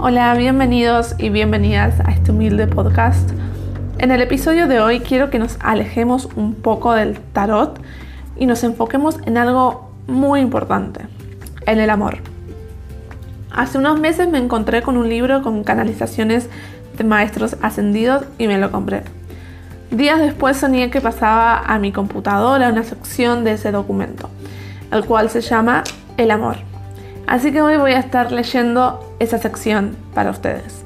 Hola, bienvenidos y bienvenidas a este humilde podcast. En el episodio de hoy quiero que nos alejemos un poco del tarot y nos enfoquemos en algo muy importante, en el amor. Hace unos meses me encontré con un libro con canalizaciones de maestros ascendidos y me lo compré. Días después soñé que pasaba a mi computadora una sección de ese documento, el cual se llama El amor. Así que hoy voy a estar leyendo esa sección para ustedes.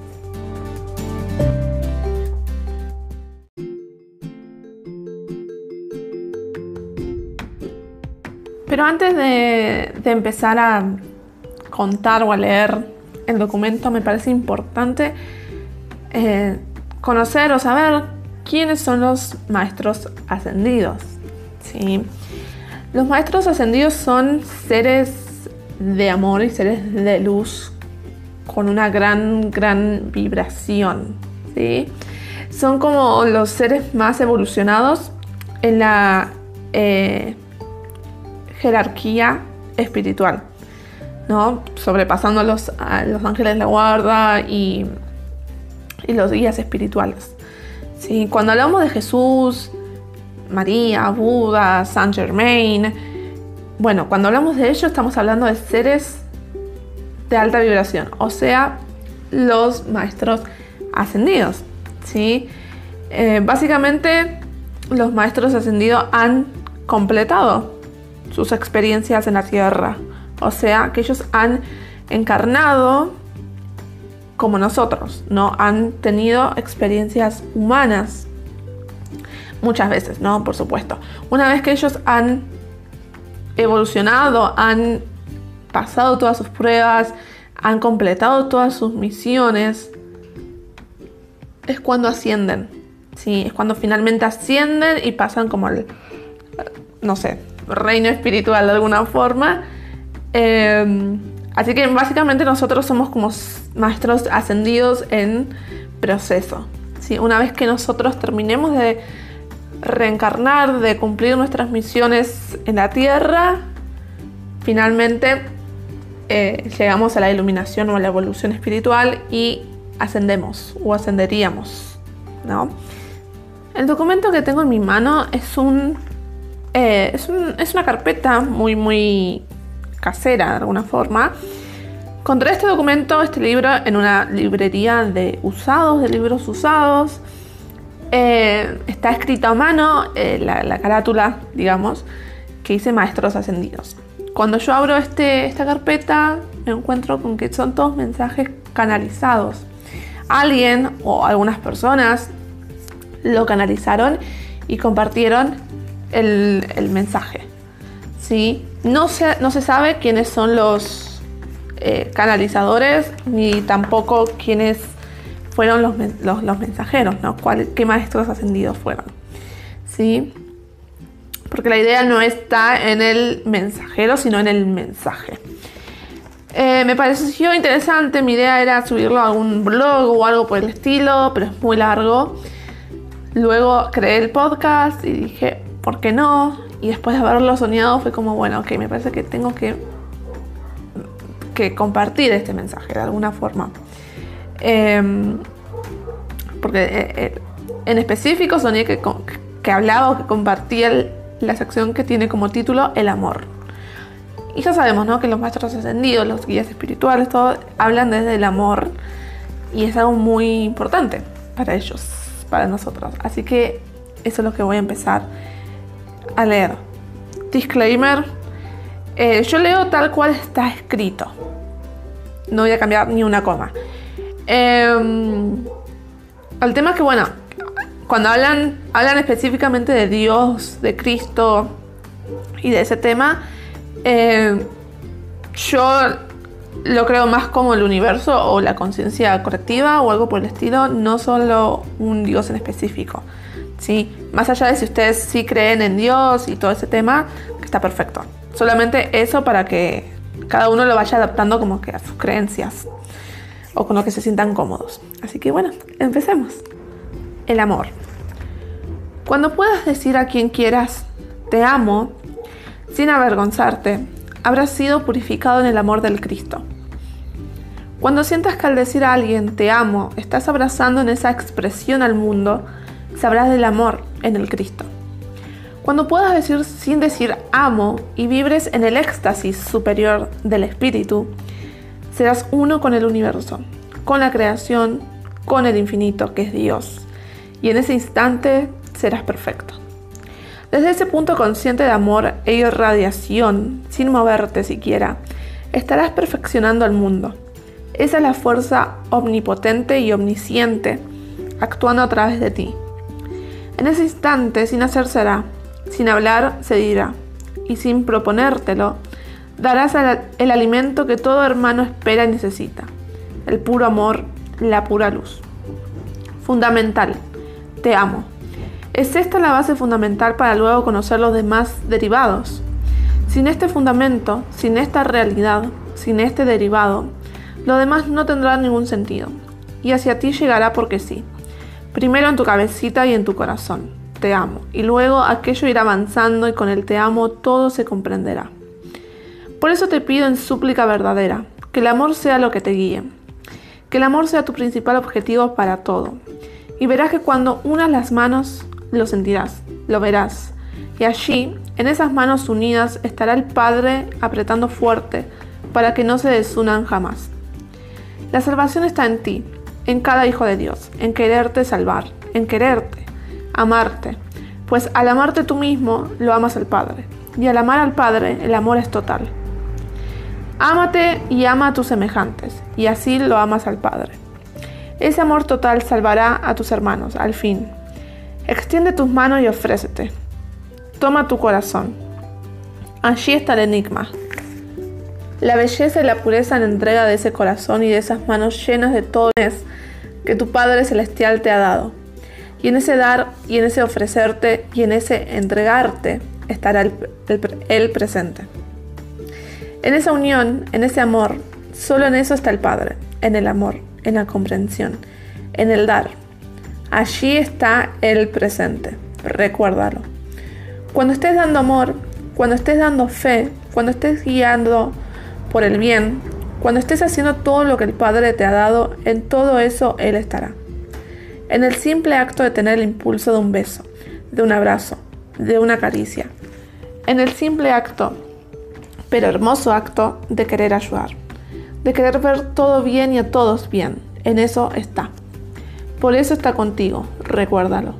Pero antes de, empezar a contar o a leer el documento, me parece importante eh, conocer o saber quiénes son los maestros ascendidos. ¿sí? Los maestros ascendidos son seres de amor y seres de luz con una gran, gran vibración. ¿sí? Son como los seres más evolucionados en la eh, jerarquía espiritual, ¿no? sobrepasando a los, los ángeles de la guarda y, y los guías espirituales. ¿sí? Cuando hablamos de Jesús, María, Buda, Saint Germain, bueno, cuando hablamos de ello estamos hablando de seres de alta vibración, o sea, los maestros ascendidos. ¿sí? Eh, básicamente, los maestros ascendidos han completado sus experiencias en la Tierra, o sea, que ellos han encarnado como nosotros, ¿no? Han tenido experiencias humanas muchas veces, ¿no? Por supuesto. Una vez que ellos han evolucionado, han pasado todas sus pruebas, han completado todas sus misiones, es cuando ascienden. Sí, es cuando finalmente ascienden y pasan como el, no sé, reino espiritual de alguna forma. Em, así que básicamente nosotros somos como maestros ascendidos en proceso. ¿sí? Una vez que nosotros terminemos de reencarnar, de cumplir nuestras misiones en la tierra, finalmente eh, llegamos a la iluminación o a la evolución espiritual y ascendemos o ascenderíamos. ¿no? El documento que tengo en mi mano es un, eh, es, es una carpeta muy, muy casera de alguna forma. Encontré este documento, este libro, en una librería de usados, de libros usados. Eh, está escrita a mano eh, la, carátula, digamos, que dice Maestros Ascendidos. Cuando yo abro este, esta carpeta, me encuentro con que son todos mensajes canalizados. Alguien o algunas personas lo canalizaron y compartieron el, mensaje. ¿sí? No, se, no se sabe quiénes son los eh, canalizadores ni tampoco quiénes fueron los, los, mensajeros, ¿no? ¿Qué maestros ascendidos fueron? ¿Sí? Porque la idea no está en el mensajero, sino en el mensaje. Eh, me pareció interesante, mi idea era subirlo a algún blog o algo por el estilo, pero es muy largo. Luego creé el podcast y dije, ¿por qué no? Y después de haberlo soñado fue como, bueno, ok, me parece que tengo que, que compartir este mensaje de alguna forma. Em, porque eh, eh, en específico soñé que, que hablaba o que compartía la sección que tiene como título El amor. Y ya sabemos, ¿no? Que los maestros ascendidos, los guías espirituales, todos hablan desde el amor. Y es algo muy importante para ellos, para nosotros. Así que eso es lo que voy a empezar a leer. Disclaimer. Eh, yo leo tal cual está escrito. No voy a cambiar ni una coma. Em, el tema es que, bueno, cuando hablan, hablan específicamente de Dios, de Cristo y de ese tema, em, yo lo creo más como el universo o la conciencia colectiva o algo por el estilo, no solo un Dios en específico. ¿sí? Más allá de si ustedes sí creen en Dios y todo ese tema, está perfecto. Solamente eso para que cada uno lo vaya adaptando como que a sus creencias o con lo que se sientan cómodos. Así que bueno, empecemos. El amor. Cuando puedas decir a quien quieras, te amo, sin avergonzarte, habrás sido purificado en el amor del Cristo. Cuando sientas que al decir a alguien te amo, estás abrazando en esa expresión al mundo, sabrás del amor en el Cristo. Cuando puedas decir sin decir amo y vibres en el éxtasis superior del Espíritu, serás uno con el universo, con la creación, con el infinito que es Dios. Y en ese instante serás perfecto. Desde ese punto consciente de amor e irradiación, sin moverte siquiera, estarás perfeccionando al mundo. Esa es la fuerza omnipotente y omnisciente actuando a través de ti. En ese instante, sin hacer será, sin hablar se dirá, y sin proponértelo, darás el alimento que todo hermano espera y necesita, el puro amor, la pura luz. Fundamental, te amo. Es esta la base fundamental para luego conocer los demás derivados. Sin este fundamento, sin esta realidad, sin este derivado, lo demás no tendrá ningún sentido. Y hacia ti llegará porque sí. Primero en tu cabecita y en tu corazón. Te amo. Y luego aquello irá avanzando y con el te amo todo se comprenderá. Por eso te pido en súplica verdadera, que el amor sea lo que te guíe. Que el amor sea tu principal objetivo para todo. Y verás que cuando unas las manos, lo sentirás, lo verás. Y allí, en esas manos unidas, estará el Padre apretando fuerte para que no se desunan jamás. La salvación está en ti, en cada hijo de Dios, en quererte salvar, en quererte, amarte. Pues al amarte tú mismo, lo amas al Padre. Y al amar al Padre, el amor es total. Ámate y ama a tus semejantes, y así lo amas al Padre. Ese amor total salvará a tus hermanos, al fin, Extiende tus manos y ofrécete. Toma tu corazón. Allí está el enigma. La belleza y la pureza en entrega de ese corazón y de esas manos llenas de todo que tu Padre Celestial te ha dado. Y en ese dar y en ese ofrecerte y en ese entregarte estará el, el presente. En esa unión, en ese amor, solo en eso está el Padre, en el amor, en la comprensión, en el dar. Allí está el presente. Recuérdalo. Cuando estés dando amor, cuando estés dando fe, cuando estés guiando por el bien, cuando estés haciendo todo lo que el Padre te ha dado, en todo eso Él estará. En el simple acto de tener el impulso de un beso, de un abrazo, de una caricia. En el simple acto, pero hermoso acto, de querer ayudar. De querer ver todo bien y a todos bien. En eso está. Por eso está contigo, recuérdalo.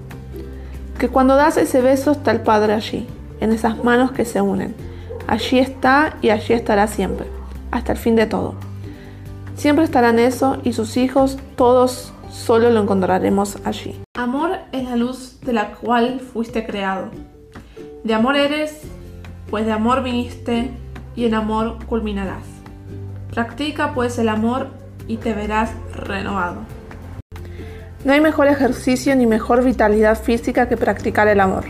Que cuando das ese beso está el Padre allí, en esas manos que se unen. Allí está y allí estará siempre, hasta el fin de todo. Siempre estarán eso y sus hijos, todos solo lo encontraremos allí. Amor es la luz de la cual fuiste creado. De amor eres, pues de amor viniste y en amor culminarás. Practica pues el amor y te verás renovado. No hay mejor ejercicio ni mejor vitalidad física que practicar el amor.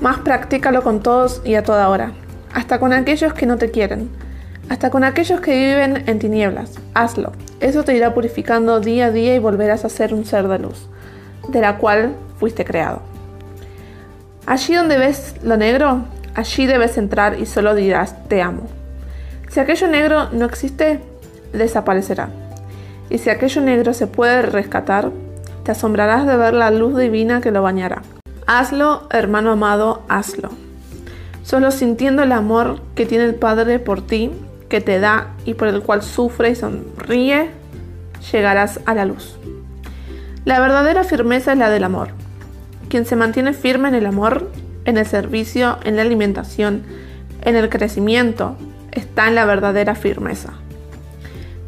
Más practícalo con todos y a toda hora, hasta con aquellos que no te quieren, hasta con aquellos que viven en tinieblas. Hazlo. Eso te irá purificando día a día y volverás a ser un ser de luz, de la cual fuiste creado. Allí donde ves lo negro, allí debes entrar y solo dirás te amo. Si aquello negro no existe, desaparecerá. Y si aquello negro se puede rescatar, te asombrarás de ver la luz divina que lo bañará. Hazlo, hermano amado, hazlo. Solo sintiendo el amor que tiene el Padre por ti, que te da y por el cual sufre y sonríe, llegarás a la luz. La verdadera firmeza es la del amor. Quien se mantiene firme en el amor, en el servicio, en la alimentación, en el crecimiento, está en la verdadera firmeza.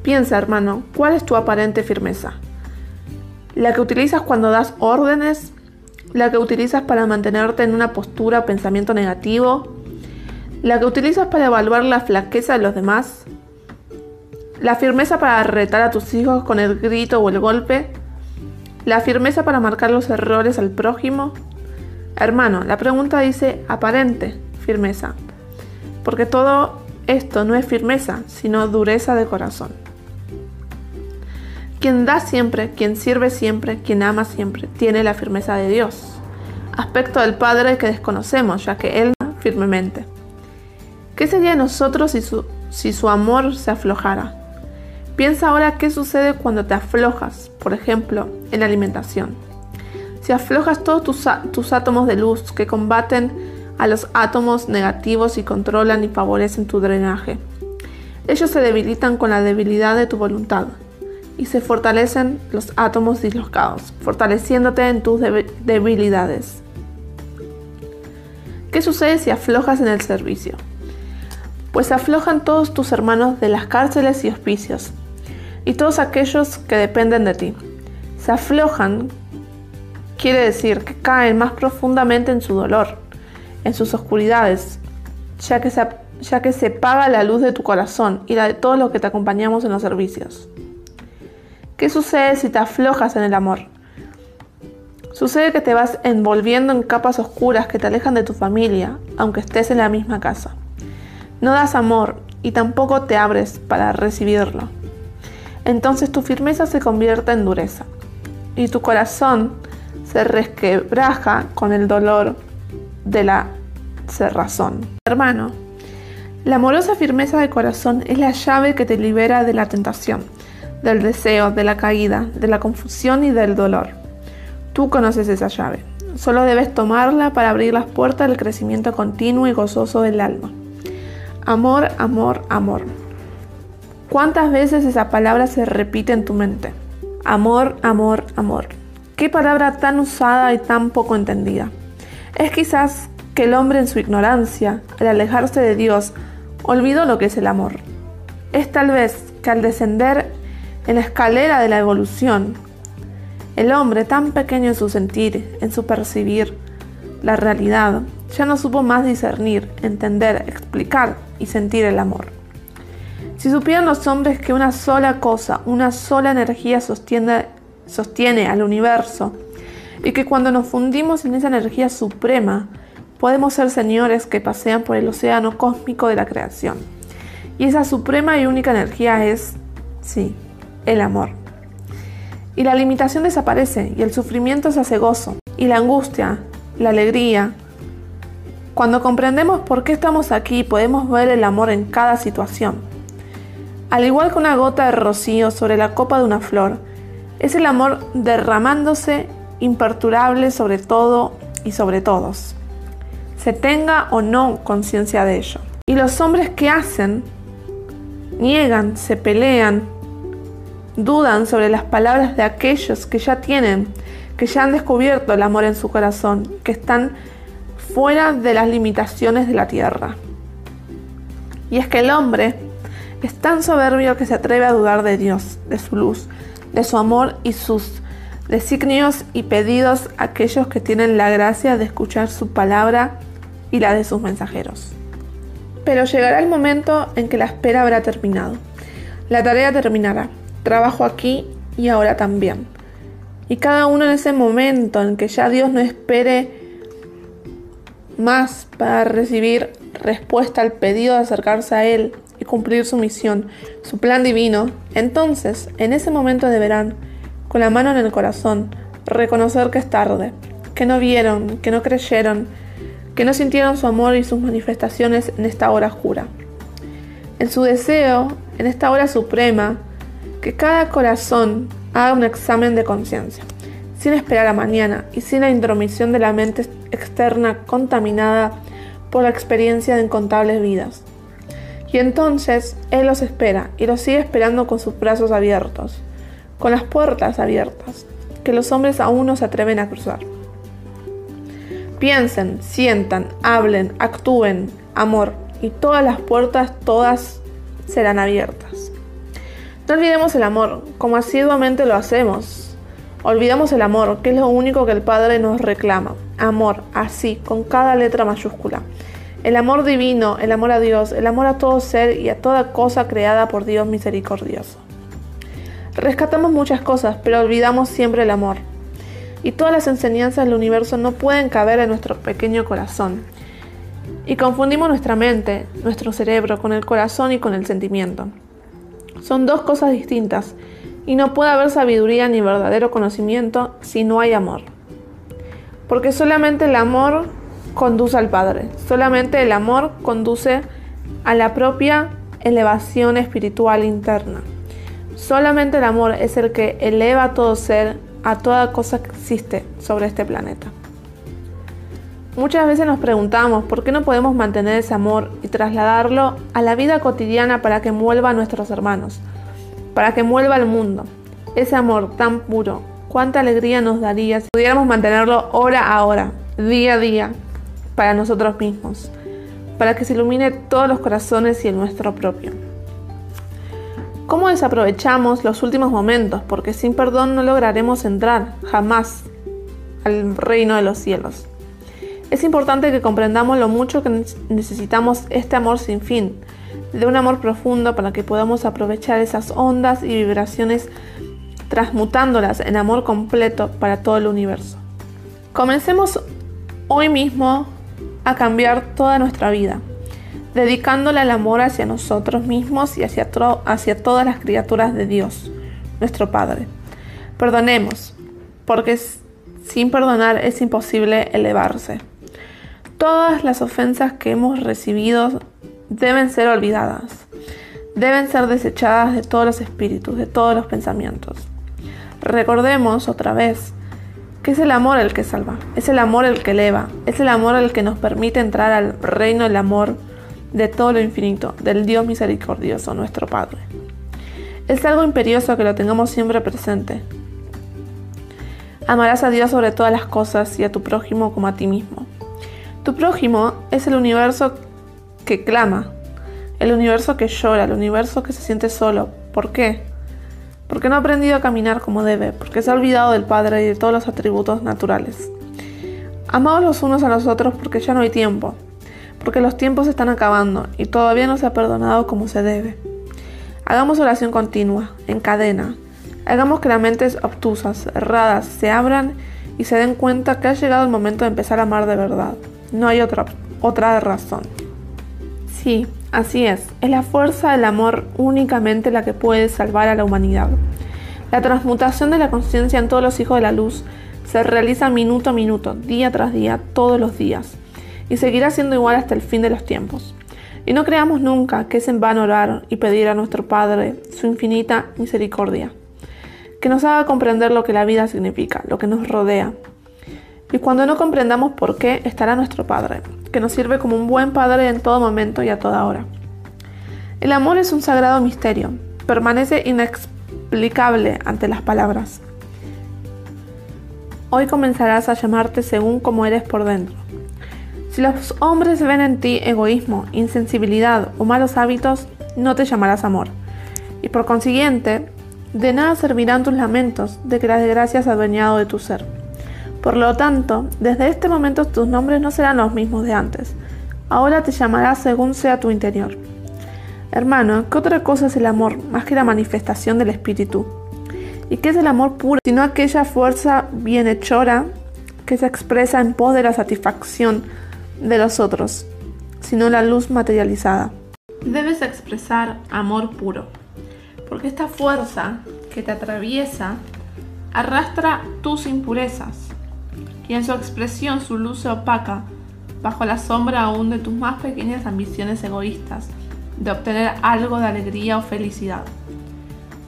Piensa, hermano, ¿cuál es tu aparente firmeza? la que utilizas cuando das órdenes, la que utilizas para mantenerte en una postura o pensamiento negativo, la que utilizas para evaluar la flaqueza de los demás, la firmeza para retar a tus hijos con el grito o el golpe, la firmeza para marcar los errores al prójimo. Hermano, la pregunta dice aparente firmeza, porque todo esto no es firmeza, sino dureza de corazón. Quien da siempre, quien sirve siempre, quien ama siempre, tiene la firmeza de Dios. Aspecto del Padre que desconocemos, ya que Él firmemente. ¿Qué sería de nosotros si su, si su amor se aflojara? Piensa ahora qué sucede cuando te aflojas, por ejemplo, en la alimentación. Si aflojas todos tus, tus átomos de luz que combaten a los átomos negativos y controlan y favorecen tu drenaje. Ellos se debilitan con la debilidad de tu voluntad y se fortalecen los átomos dislocados, fortaleciéndote en tus debilidades. ¿Qué sucede si aflojas en el servicio? Pues aflojan todos tus hermanos de las cárceles y hospicios, y todos aquellos que dependen de ti. Se aflojan quiere decir que caen más profundamente en su dolor, en sus oscuridades, ya que, se, ya que se paga la luz de tu corazón y la de todos los que te acompañamos en los servicios. ¿Qué sucede si te aflojas en el amor? Sucede que te vas envolviendo en capas oscuras que te alejan de tu familia, aunque estés en la misma casa. No das amor y tampoco te abres para recibirlo. Entonces tu firmeza se convierte en dureza y tu corazón se resquebraja con el dolor de la cerrazón. Hermano, la amorosa firmeza de corazón es la llave que te libera de la tentación del deseo, de la caída, de la confusión y del dolor. Tú conoces esa llave. Solo debes tomarla para abrir las puertas del crecimiento continuo y gozoso del alma. Amor, amor, amor. ¿Cuántas veces esa palabra se repite en tu mente? Amor, amor, amor. Qué palabra tan usada y tan poco entendida. Es quizás que el hombre en su ignorancia, al alejarse de Dios, olvidó lo que es el amor. Es tal vez que al descender en la escalera de la evolución. El hombre, tan pequeño en su sentir, en su percibir la realidad, ya no supo más discernir, entender, explicar y sentir el amor. Si supieran los hombres que una sola cosa, una sola energía sostiene, sostiene al universo, y que cuando nos fundimos en esa energía suprema, podemos ser señores que pasean por el océano cósmico de la creación. Y esa suprema y única energía es, sí, el amor. Y la limitación desaparece y el sufrimiento se hace gozo. Y la angustia, la alegría. Cuando comprendemos por qué estamos aquí, podemos ver el amor en cada situación. Al igual que una gota de rocío sobre la copa de una flor, es el amor derramándose imperturbable sobre todo y sobre todos. Se tenga o no conciencia de ello. Y los hombres que hacen, niegan, se pelean, dudan sobre las palabras de aquellos que ya tienen, que ya han descubierto el amor en su corazón, que están fuera de las limitaciones de la tierra. Y es que el hombre es tan soberbio que se atreve a dudar de Dios, de su luz, de su amor y sus designios y pedidos a aquellos que tienen la gracia de escuchar su palabra y la de sus mensajeros. Pero llegará el momento en que la espera habrá terminado. La tarea terminará trabajo aquí y ahora también. Y cada uno en ese momento en que ya Dios no espere más para recibir respuesta al pedido de acercarse a Él y cumplir su misión, su plan divino, entonces en ese momento deberán, con la mano en el corazón, reconocer que es tarde, que no vieron, que no creyeron, que no sintieron su amor y sus manifestaciones en esta hora oscura. En su deseo, en esta hora suprema, que cada corazón haga un examen de conciencia, sin esperar a mañana y sin la intromisión de la mente externa contaminada por la experiencia de incontables vidas. Y entonces Él los espera y los sigue esperando con sus brazos abiertos, con las puertas abiertas, que los hombres aún no se atreven a cruzar. Piensen, sientan, hablen, actúen, amor, y todas las puertas, todas serán abiertas. No olvidemos el amor, como asiduamente lo hacemos. Olvidamos el amor, que es lo único que el Padre nos reclama. Amor, así, con cada letra mayúscula. El amor divino, el amor a Dios, el amor a todo ser y a toda cosa creada por Dios misericordioso. Rescatamos muchas cosas, pero olvidamos siempre el amor. Y todas las enseñanzas del universo no pueden caber en nuestro pequeño corazón. Y confundimos nuestra mente, nuestro cerebro, con el corazón y con el sentimiento. Son dos cosas distintas y no puede haber sabiduría ni verdadero conocimiento si no hay amor. Porque solamente el amor conduce al Padre, solamente el amor conduce a la propia elevación espiritual interna. Solamente el amor es el que eleva a todo ser, a toda cosa que existe sobre este planeta. Muchas veces nos preguntamos por qué no podemos mantener ese amor y trasladarlo a la vida cotidiana para que envuelva a nuestros hermanos, para que envuelva al mundo. Ese amor tan puro, cuánta alegría nos daría si pudiéramos mantenerlo hora a hora, día a día, para nosotros mismos, para que se ilumine todos los corazones y el nuestro propio. ¿Cómo desaprovechamos los últimos momentos? Porque sin perdón no lograremos entrar jamás al reino de los cielos. Es importante que comprendamos lo mucho que necesitamos este amor sin fin, de un amor profundo para que podamos aprovechar esas ondas y vibraciones transmutándolas en amor completo para todo el universo. Comencemos hoy mismo a cambiar toda nuestra vida, dedicándole el amor hacia nosotros mismos y hacia, hacia todas las criaturas de Dios, nuestro Padre. Perdonemos, porque sin perdonar es imposible elevarse. Todas las ofensas que hemos recibido deben ser olvidadas, deben ser desechadas de todos los espíritus, de todos los pensamientos. Recordemos otra vez que es el amor el que salva, es el amor el que eleva, es el amor el que nos permite entrar al reino del amor de todo lo infinito, del Dios misericordioso, nuestro Padre. Es algo imperioso que lo tengamos siempre presente. Amarás a Dios sobre todas las cosas y a tu prójimo como a ti mismo. Tu prójimo es el universo que clama, el universo que llora, el universo que se siente solo. ¿Por qué? porque no ha aprendido a caminar como debe, porque se ha olvidado del Padre y de todos los atributos naturales. Amados los unos a los otros porque ya no hay tiempo, porque los tiempos están acabando y todavía no se ha perdonado como se debe. Hagamos oración continua, en cadena. Hagamos que las mentes obtusas, erradas, se abran y se den cuenta que ha llegado el momento de empezar a amar de verdad. No hay otra, otra razón. Sí, Así es, es la fuerza del amor únicamente la que puede salvar a la humanidad. La transmutación de la conciencia en todos los hijos de la luz se realiza minuto a minuto, día tras día, todos los días, y seguirá siendo igual hasta el fin de los tiempos. Y no creamos nunca que es en vano orar y pedir a nuestro Padre su infinita misericordia, que nos haga comprender lo que la vida significa, lo que nos rodea. Y cuando no comprendamos por qué, estará nuestro Padre, que nos sirve como un buen padre en todo momento y a toda hora. El amor es un sagrado misterio, permanece inexplicable ante las palabras. Hoy comenzarás a llamarte según como eres por dentro. Si los hombres ven en ti egoísmo, insensibilidad o malos hábitos, no te llamarás amor. Y por consiguiente, de nada servirán tus lamentos de que la desgracia ha adueñado de tu ser. Por lo tanto, desde este momento tus nombres no serán los mismos de antes. Ahora te llamarás según sea tu interior. Hermano, ¿qué otra cosa es el amor más que la manifestación del espíritu? ¿Y qué es el amor puro, sino aquella fuerza bienhechora que se expresa en pos de la satisfacción de los otros, sino la luz materializada? Debes expresar amor puro, porque esta fuerza que te atraviesa arrastra tus impurezas, y en su expresión su luz se opaca bajo la sombra aún de tus más pequeñas ambiciones egoístas de obtener algo de alegría o felicidad.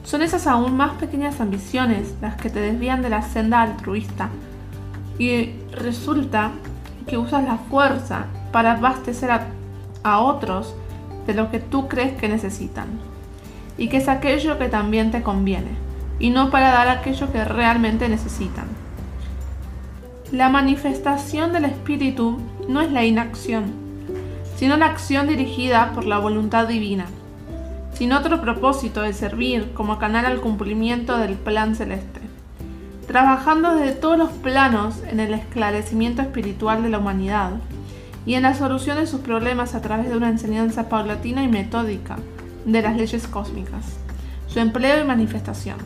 Son esas aún más pequeñas ambiciones las que te desvían de la senda altruista y resulta que usas la fuerza para abastecer a, otros de lo que tú crees que necesitan. Y que es aquello que también te conviene y no para dar aquello que realmente necesitan. La manifestación del espíritu no es la inacción, sino la acción dirigida por la voluntad divina, sin otro propósito de servir como canal al cumplimiento del plan celeste, trabajando desde todos los planos en el esclarecimiento espiritual de la humanidad y en la solución de sus problemas a través de una enseñanza paulatina y metódica de las leyes cósmicas, su empleo y manifestación.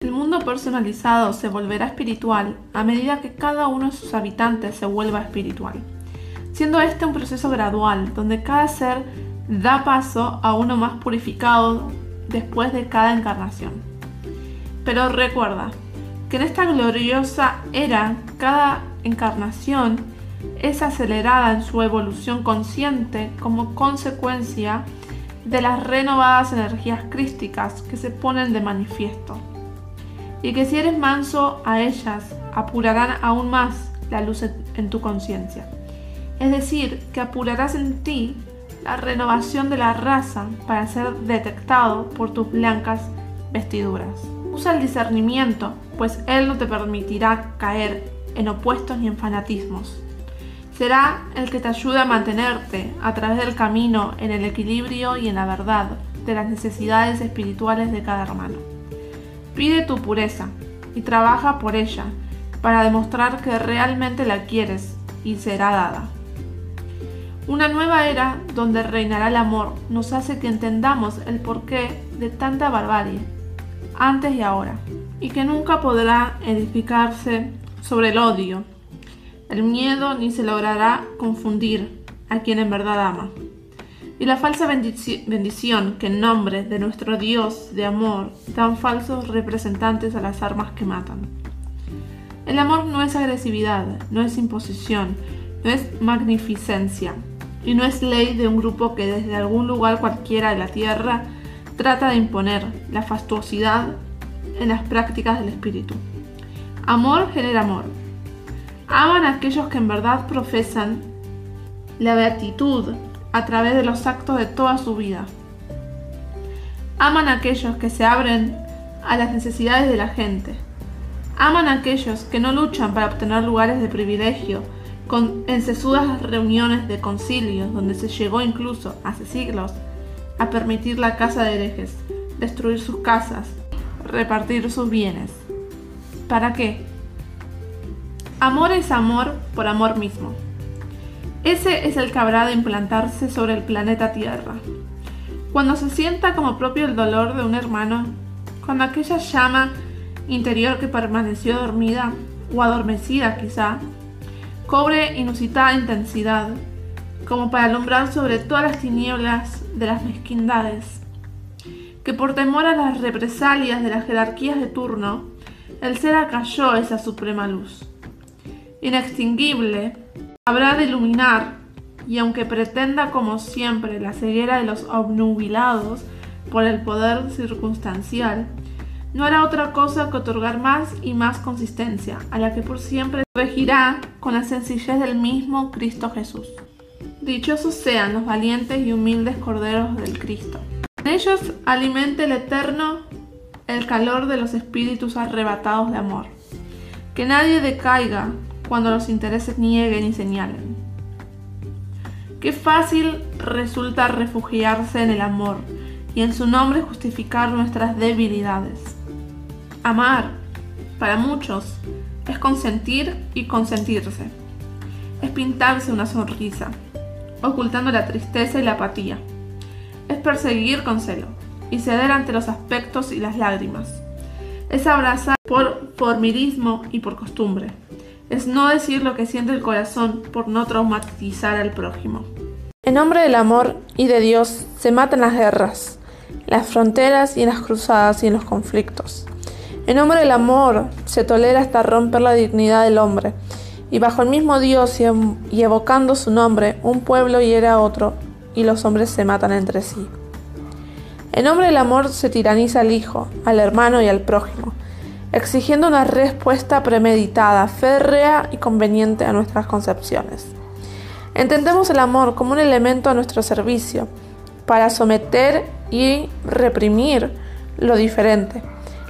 El mundo personalizado se volverá espiritual a medida que cada uno de sus habitantes se vuelva espiritual, siendo este un proceso gradual donde cada ser da paso a uno más purificado después de cada encarnación. Pero recuerda que en esta gloriosa era cada encarnación es acelerada en su evolución consciente como consecuencia de las renovadas energías crísticas que se ponen de manifiesto, y que si eres manso a ellas, apurarán aún más la luz en tu conciencia. Es decir, que apurarás en ti la renovación de la raza para ser detectado por tus blancas vestiduras. Usa el discernimiento, pues él no te permitirá caer en opuestos ni en fanatismos. Será el que te ayude a mantenerte a través del camino en el equilibrio y en la verdad de las necesidades espirituales de cada hermano. Pide tu pureza y trabaja por ella para demostrar que realmente la quieres y será dada. Una nueva era donde reinará el amor nos hace que entendamos el porqué de tanta barbarie, antes y ahora, y que nunca podrá edificarse sobre el odio, el miedo ni se logrará confundir a quien en verdad ama. Y la falsa bendición que en nombre de nuestro Dios de amor dan falsos representantes a las armas que matan. El amor no es agresividad, no es imposición, no es magnificencia, y no es ley de un grupo que desde algún lugar cualquiera de la tierra trata de imponer la fastuosidad en las prácticas del espíritu. Amor genera amor. Aman aquellos que en verdad profesan la beatitud a través de los actos de toda su vida. Aman aquellos que se abren a las necesidades de la gente. Aman aquellos que no luchan para obtener lugares de privilegio con encesudas reuniones de concilios donde se llegó incluso hace siglos a permitir la casa de herejes, destruir sus casas, repartir sus bienes. ¿Para qué? Amor es amor por amor mismo. Ese es el que habrá de implantarse sobre el planeta Tierra. Cuando se sienta como propio el dolor de un hermano, cuando aquella llama interior que permaneció dormida o adormecida quizá, cobre inusitada intensidad, como para alumbrar sobre todas las tinieblas de las mezquindades, que por temor a las represalias de las jerarquías de turno, el ser acalló esa suprema luz. Inextinguible, habrá de iluminar, y aunque pretenda como siempre la ceguera de los obnubilados por el poder circunstancial, no hará otra cosa que otorgar más y más consistencia, a la que por siempre regirá con la sencillez del mismo Cristo Jesús. Dichosos sean los valientes y humildes corderos del Cristo. En ellos alimente el Eterno el calor de los espíritus arrebatados de amor. Que nadie decaiga cuando los intereses nieguen y señalen. Qué fácil resulta refugiarse en el amor y en su nombre justificar nuestras debilidades. Amar, para muchos, es consentir y consentirse. Es pintarse una sonrisa, ocultando la tristeza y la apatía. Es perseguir con celo y ceder ante los aspectos y las lágrimas. Es abrazar por formilismo y por costumbre. Es no decir lo que siente el corazón por no traumatizar al prójimo. En nombre del amor y de Dios se matan las guerras, las fronteras y las cruzadas y en los conflictos. En nombre del amor se tolera hasta romper la dignidad del hombre, y bajo el mismo Dios y, evocando su nombre, un pueblo hiere a otro, y los hombres se matan entre sí. En nombre del amor se tiraniza al hijo, al hermano y al prójimo, exigiendo una respuesta premeditada, férrea y conveniente a nuestras concepciones. Entendemos el amor como un elemento a nuestro servicio, para someter y reprimir lo diferente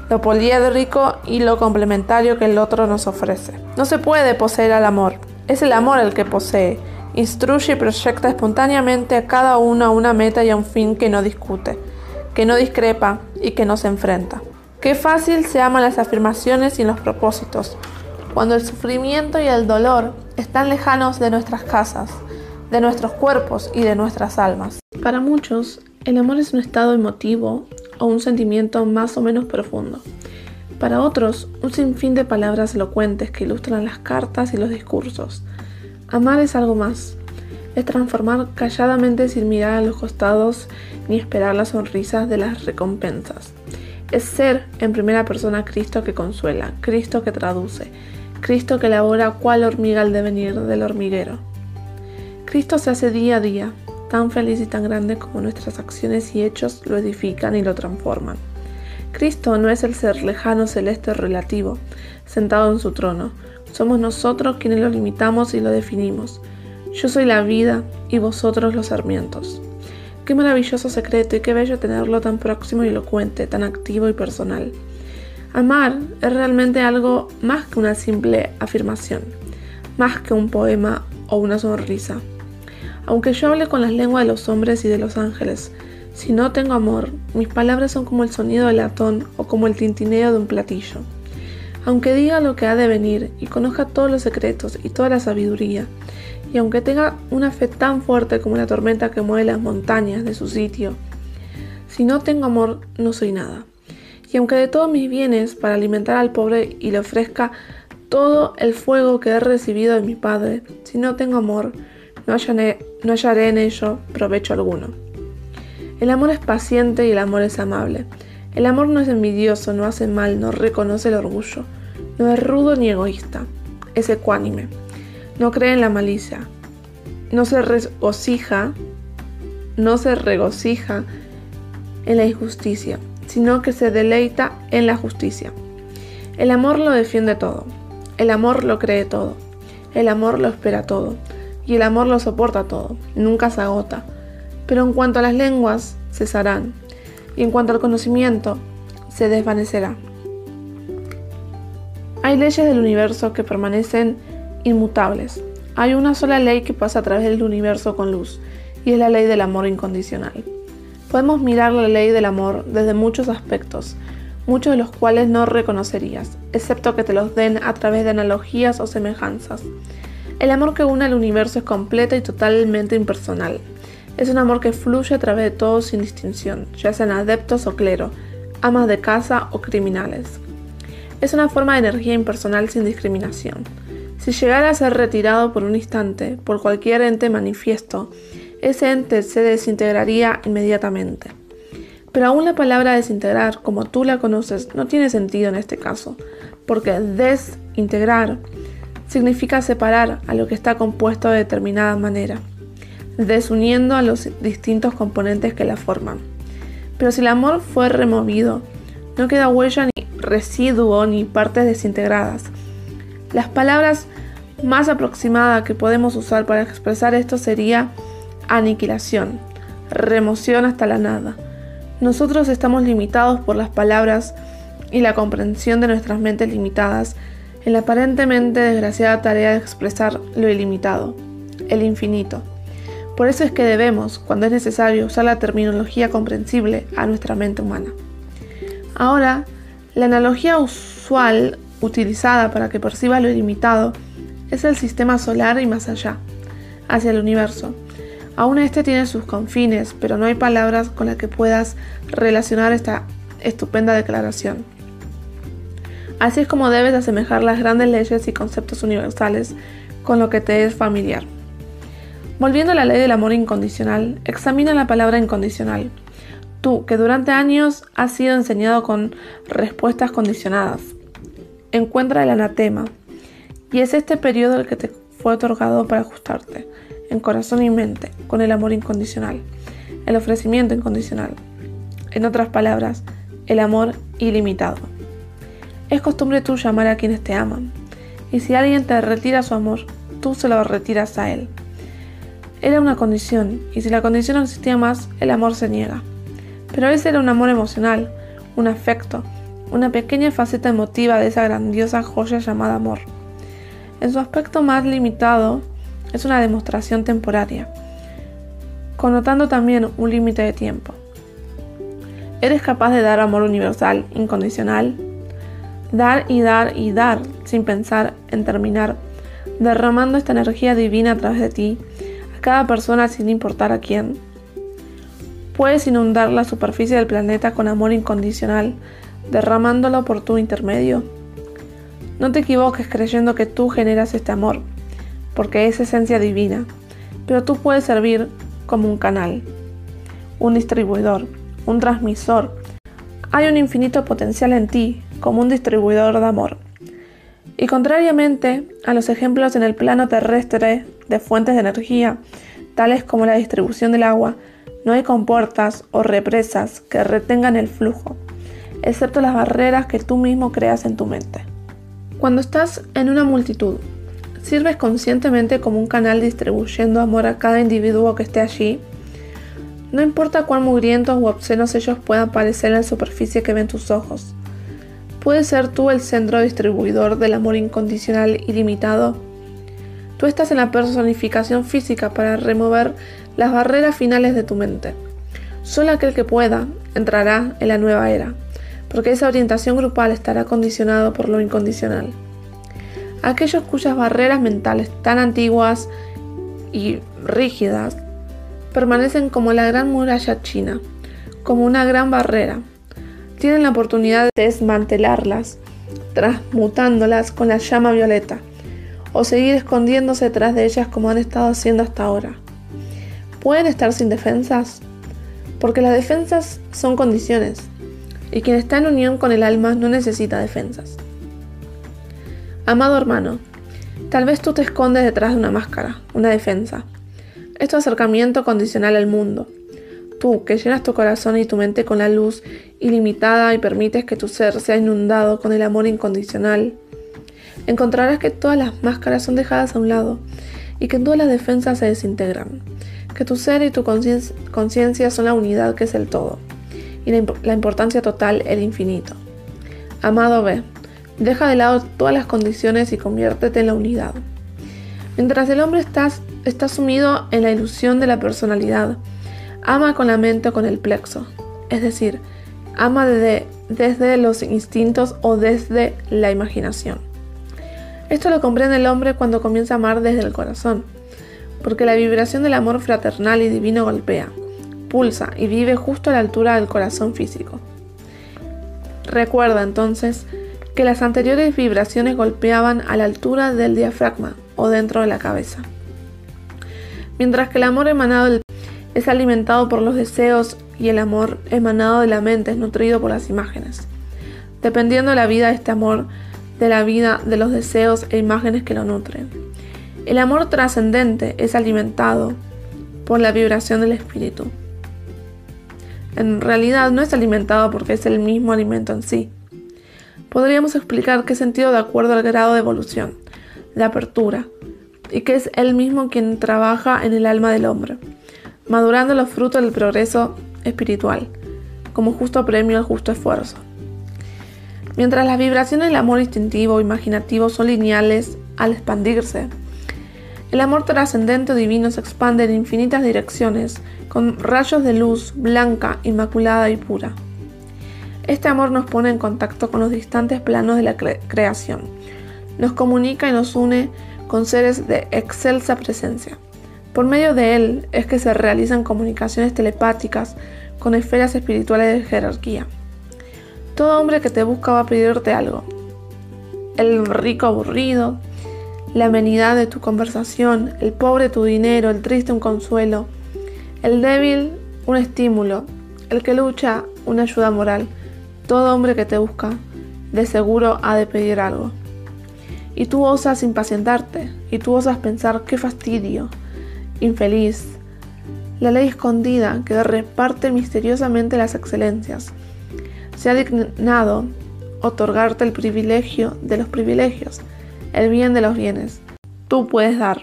lo poliédrico y lo complementario que el otro nos ofrece. No se puede poseer al amor, es el amor el que posee, instruye y proyecta espontáneamente a cada uno una meta y a un fin que no discute, que no discrepa y que no se enfrenta. Qué fácil se aman las afirmaciones y los propósitos, cuando el sufrimiento y el dolor están lejanos de nuestras casas, de nuestros cuerpos y de nuestras almas. Para muchos, el amor es un estado emotivo o un sentimiento más o menos profundo. Para otros, un sinfín de palabras elocuentes que ilustran las cartas y los discursos. Amar es algo más. Es transformar calladamente sin mirar a los costados ni esperar las sonrisas de las recompensas. Es ser en primera persona Cristo que consuela, Cristo que traduce, Cristo que elabora cuál hormiga al devenir del hormiguero. Cristo se hace día a día, tan feliz y tan grande como nuestras acciones y hechos lo edifican y lo transforman. Cristo no es el ser lejano, celeste o relativo, sentado en su trono. Somos nosotros quienes lo limitamos y lo definimos. Yo soy la vida y vosotros los sarmientos. Qué maravilloso secreto y qué bello tenerlo tan próximo y elocuente, tan activo y personal. Amar es realmente algo más que una simple afirmación, más que un poema o una sonrisa. Aunque yo hable con las lenguas de los hombres y de los ángeles, si no tengo amor, mis palabras son como el sonido del latón o como el tintineo de un platillo. Aunque diga lo que ha de venir y conozca todos los secretos y toda la sabiduría, y aunque tenga una fe tan fuerte como la tormenta que mueve las montañas de su sitio, si no tengo amor, no soy nada. Y aunque de todos mis bienes para alimentar al pobre y le ofrezca todo el fuego que he recibido de mi Padre, si no tengo amor, no hallaré, no hallaré en ello provecho alguno. El amor es paciente y el amor es amable. El amor no es envidioso, no hace mal, no reconoce el orgullo, no es rudo ni egoísta, es ecuánime. No cree en la malicia, no se regocija, no se regocija en la injusticia, sino que se deleita en la justicia. El amor lo defiende todo, el amor lo cree todo, el amor lo espera todo, y el amor lo soporta todo, nunca se agota. Pero en cuanto a las lenguas, cesarán, y en cuanto al conocimiento, se desvanecerá. Hay leyes del universo que permanecen inmutables. Hay una sola ley que pasa a través del universo con luz, y es la ley del amor incondicional. Podemos mirar la ley del amor desde muchos aspectos, muchos de los cuales no reconocerías, excepto que te los den a través de analogías o semejanzas. El amor que une al universo es completo y totalmente impersonal. Es un amor que fluye a través de todos sin distinción, ya sean adeptos o clero, amas de casa o criminales. Es una forma de energía impersonal sin discriminación. Si llegara a ser retirado por un instante por cualquier ente manifiesto, ese ente se desintegraría inmediatamente. Pero aún la palabra desintegrar, como tú la conoces, no tiene sentido en este caso, porque desintegrar significa separar a lo que está compuesto de determinada manera, desuniendo a los distintos componentes que la forman. Pero si el amor fue removido, no queda huella ni residuo ni partes desintegradas. Las palabras más aproximada que podemos usar para expresar esto sería aniquilación, remoción hasta la nada. Nosotros estamos limitados por las palabras y la comprensión de nuestras mentes limitadas en la aparentemente desgraciada tarea de expresar lo ilimitado, el infinito. Por eso es que debemos, cuando es necesario, usar la terminología comprensible a nuestra mente humana. Ahora, la analogía usual utilizada para que perciba lo ilimitado es el sistema solar y más allá, hacia el universo. Aún este tiene sus confines, pero no hay palabras con las que puedas relacionar esta estupenda declaración. Así es como debes asemejar las grandes leyes y conceptos universales con lo que te es familiar. Volviendo a la ley del amor incondicional, examina la palabra incondicional. Tú, que durante años has sido enseñado con respuestas condicionadas, encuentra el anatema, y es este periodo el que te fue otorgado para ajustarte, en corazón y mente, con el amor incondicional, el ofrecimiento incondicional. En otras palabras, el amor ilimitado. Es costumbre tú llamar a quienes te aman, y si alguien te retira su amor, tú se lo retiras a él. Era una condición, y si la condición no existía más, el amor se niega. Pero ese era un amor emocional, un afecto, una pequeña faceta emotiva de esa grandiosa joya llamada amor. En su aspecto más limitado, es una demostración temporaria, connotando también un límite de tiempo. ¿Eres capaz de dar amor universal, incondicional? Dar y dar y dar sin pensar en terminar, derramando esta energía divina a través de ti, a cada persona sin importar a quién. Puedes inundar la superficie del planeta con amor incondicional, derramándolo por tu intermedio. No te equivoques creyendo que tú generas este amor, porque es esencia divina, pero tú puedes servir como un canal, un distribuidor, un transmisor. Hay un infinito potencial en ti como un distribuidor de amor. Y contrariamente a los ejemplos en el plano terrestre de fuentes de energía, tales como la distribución del agua, no hay compuertas o represas que retengan el flujo, excepto las barreras que tú mismo creas en tu mente. Cuando estás en una multitud, sirves conscientemente como un canal distribuyendo amor a cada individuo que esté allí. No importa cuán mugrientos u obscenos ellos puedan parecer en la superficie que ven tus ojos. ¿Puedes ser tú el centro distribuidor del amor incondicional ilimitado? Tú estás en la personificación física para remover las barreras finales de tu mente. Solo aquel que pueda entrará en la nueva era, porque esa orientación grupal estará condicionado por lo incondicional. Aquellos cuyas barreras mentales tan antiguas y rígidas permanecen como la gran muralla china, como una gran barrera, tienen la oportunidad de desmantelarlas, transmutándolas con la llama violeta, o seguir escondiéndose detrás de ellas como han estado haciendo hasta ahora. ¿Pueden estar sin defensas? Porque las defensas son condiciones, y quien está en unión con el alma no necesita defensas. Amado hermano, tal vez tú te escondes detrás de una máscara, una defensa. Es tu acercamiento condicional al mundo, Tú, que llenas tu corazón y tu mente con la luz ilimitada y permites que tu ser sea inundado con el amor incondicional, encontrarás que todas las máscaras son dejadas a un lado y que todas las defensas se desintegran, que tu ser y tu conciencia son la unidad que es el todo y la, importancia total el infinito. Amado ve, deja de lado todas las condiciones y conviértete en la unidad. Mientras el hombre está, está sumido en la ilusión de la personalidad, Ama con la mente o con el plexo, es decir, ama desde, los instintos o desde la imaginación. Esto lo comprende el hombre cuando comienza a amar desde el corazón, porque la vibración del amor fraternal y divino golpea, pulsa y vive justo a la altura del corazón físico. Recuerda entonces que las anteriores vibraciones golpeaban a la altura del diafragma o dentro de la cabeza, mientras que el amor emanado es alimentado por los deseos y el amor emanado de la mente es nutrido por las imágenes. Dependiendo de la vida de este amor, de la vida de los deseos e imágenes que lo nutren. El amor trascendente es alimentado por la vibración del espíritu. En realidad no es alimentado porque es el mismo alimento en sí. Podríamos explicar qué sentido de acuerdo al grado de evolución, de apertura, y que es él mismo quien trabaja en el alma del hombre madurando los frutos del progreso espiritual, como justo premio al justo esfuerzo. Mientras las vibraciones del amor instintivo o imaginativo son lineales al expandirse, el amor trascendente divino se expande en infinitas direcciones, con rayos de luz blanca, inmaculada y pura. Este amor nos pone en contacto con los distantes planos de la creación, nos comunica y nos une con seres de excelsa presencia. Por medio de él es que se realizan comunicaciones telepáticas con esferas espirituales de jerarquía. Todo hombre que te busca va a pedirte algo. El rico aburrido, la amenidad de tu conversación, el pobre tu dinero, el triste un consuelo, el débil un estímulo, el que lucha una ayuda moral. Todo hombre que te busca de seguro ha de pedir algo. Y tú osas impacientarte, y tú osas pensar qué fastidio, infeliz, la ley escondida que reparte misteriosamente las excelencias, se ha dignado otorgarte el privilegio de los privilegios, el bien de los bienes. Tú puedes dar.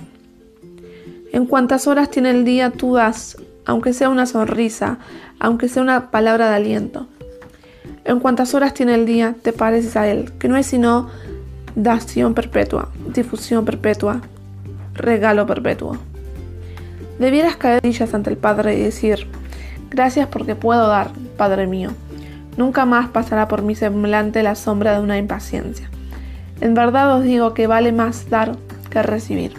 En cuantas horas tiene el día, tú das, aunque sea una sonrisa, aunque sea una palabra de aliento. En cuantas horas tiene el día, te pareces a él, que no es sino dación perpetua, difusión perpetua, regalo perpetuo. Debieras caer rodillas ante el Padre y decir, gracias porque puedo dar, Padre mío. Nunca más pasará por mi semblante la sombra de una impaciencia. En verdad os digo que vale más dar que recibir.